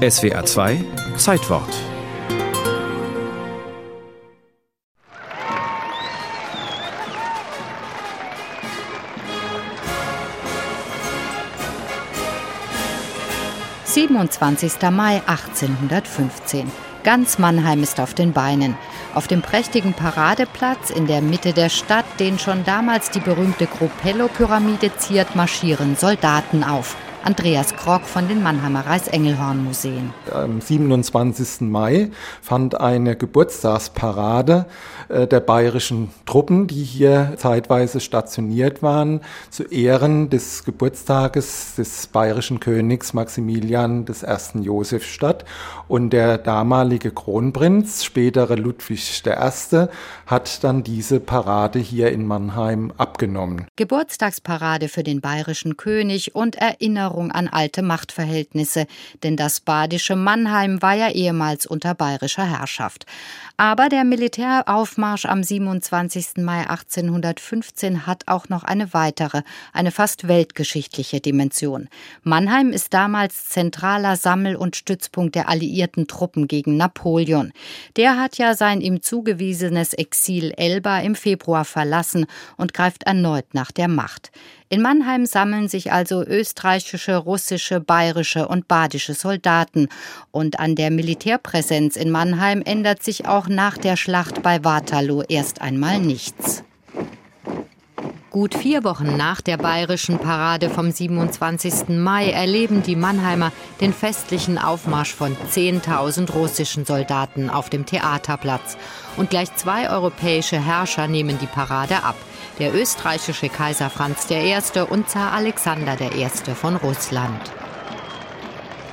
SWA 2 Zeitwort Siebenundzwanzigster Mai 1815. Ganz Mannheim ist auf den Beinen. Auf dem prächtigen Paradeplatz in der Mitte der Stadt, den schon damals die berühmte Gropello-Pyramide ziert, marschieren Soldaten auf. Andreas Krock von den Mannheimer Reichsengelhorn-Museen. Am 27. Mai fand eine Geburtstagsparade äh, der bayerischen Truppen, die hier zeitweise stationiert waren, zu Ehren des Geburtstages des bayerischen Königs Maximilian I. Josef statt. Und der damalige Kronprinz, spätere Ludwig I., hat dann diese Parade hier in Mannheim abgenommen. Geburtstagsparade für den bayerischen König und Erinnerung Erinnerung an alte Machtverhältnisse, denn das badische Mannheim war ja ehemals unter bayerischer Herrschaft. Aber der Militäraufmarsch am 27. Mai 1815 hat auch noch eine weitere, eine fast weltgeschichtliche Dimension. Mannheim ist damals zentraler Sammel- und Stützpunkt der alliierten Truppen gegen Napoleon. Der hat ja sein ihm zugewiesenes Exil Elba im Februar verlassen und greift erneut nach der Macht. In Mannheim sammeln sich also österreichische, russische, bayerische und badische Soldaten. Und an der Militärpräsenz in Mannheim ändert sich auch nach der Schlacht bei Waterloo erst einmal nichts. Gut vier Wochen nach der bayerischen Parade vom 27. Mai erleben die Mannheimer den festlichen Aufmarsch von 10.000 russischen Soldaten auf dem Theaterplatz. Und gleich zwei europäische Herrscher nehmen die Parade ab der österreichische Kaiser Franz I. und Zar Alexander I. von Russland.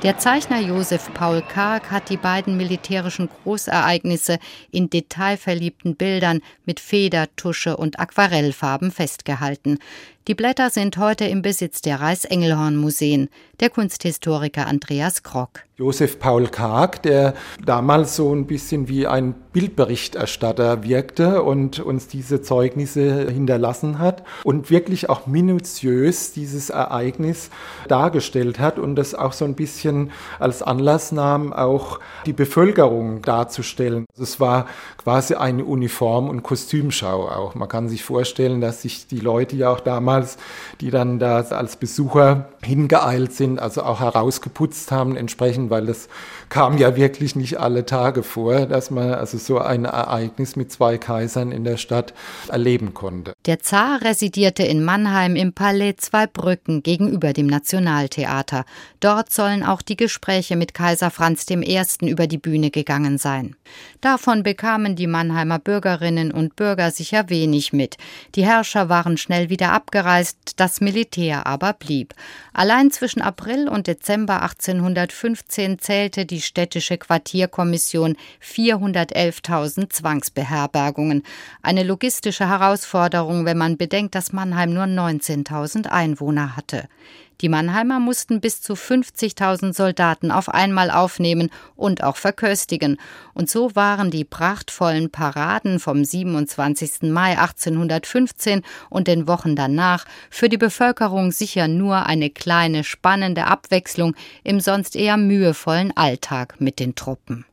Der Zeichner Josef Paul Karg hat die beiden militärischen Großereignisse in detailverliebten Bildern mit Feder, Tusche und Aquarellfarben festgehalten. Die Blätter sind heute im Besitz der Reichsengelhorn-Museen. Der Kunsthistoriker Andreas Krock. Josef Paul Karg, der damals so ein bisschen wie ein Bildberichterstatter wirkte und uns diese Zeugnisse hinterlassen hat und wirklich auch minutiös dieses Ereignis dargestellt hat und das auch so ein bisschen als Anlass nahm, auch die Bevölkerung darzustellen. Es war quasi eine Uniform- und Kostümschau auch. Man kann sich vorstellen, dass sich die Leute ja auch damals damals, die dann da als Besucher hingeeilt sind, also auch herausgeputzt haben entsprechend, weil das kam ja wirklich nicht alle Tage vor, dass man also so ein Ereignis mit zwei Kaisern in der Stadt erleben konnte. Der Zar residierte in Mannheim im Palais Zweibrücken gegenüber dem Nationaltheater. Dort sollen auch die Gespräche mit Kaiser Franz I. über die Bühne gegangen sein. Davon bekamen die Mannheimer Bürgerinnen und Bürger sicher wenig mit. Die Herrscher waren schnell wieder abgereist, das Militär aber blieb. Allein zwischen April und Dezember 1815 zählte die städtische Quartierkommission 411.000 Zwangsbeherbergungen. Eine logistische Herausforderung, wenn man bedenkt, dass Mannheim nur 19.000 Einwohner hatte. Die Mannheimer mussten bis zu 50.000 Soldaten auf einmal aufnehmen und auch verköstigen. Und so waren die prachtvollen Paraden vom 27. Mai 1815 und den Wochen danach für die Bevölkerung sicher nur eine kleine spannende Abwechslung im sonst eher mühevollen Alltag mit den Truppen.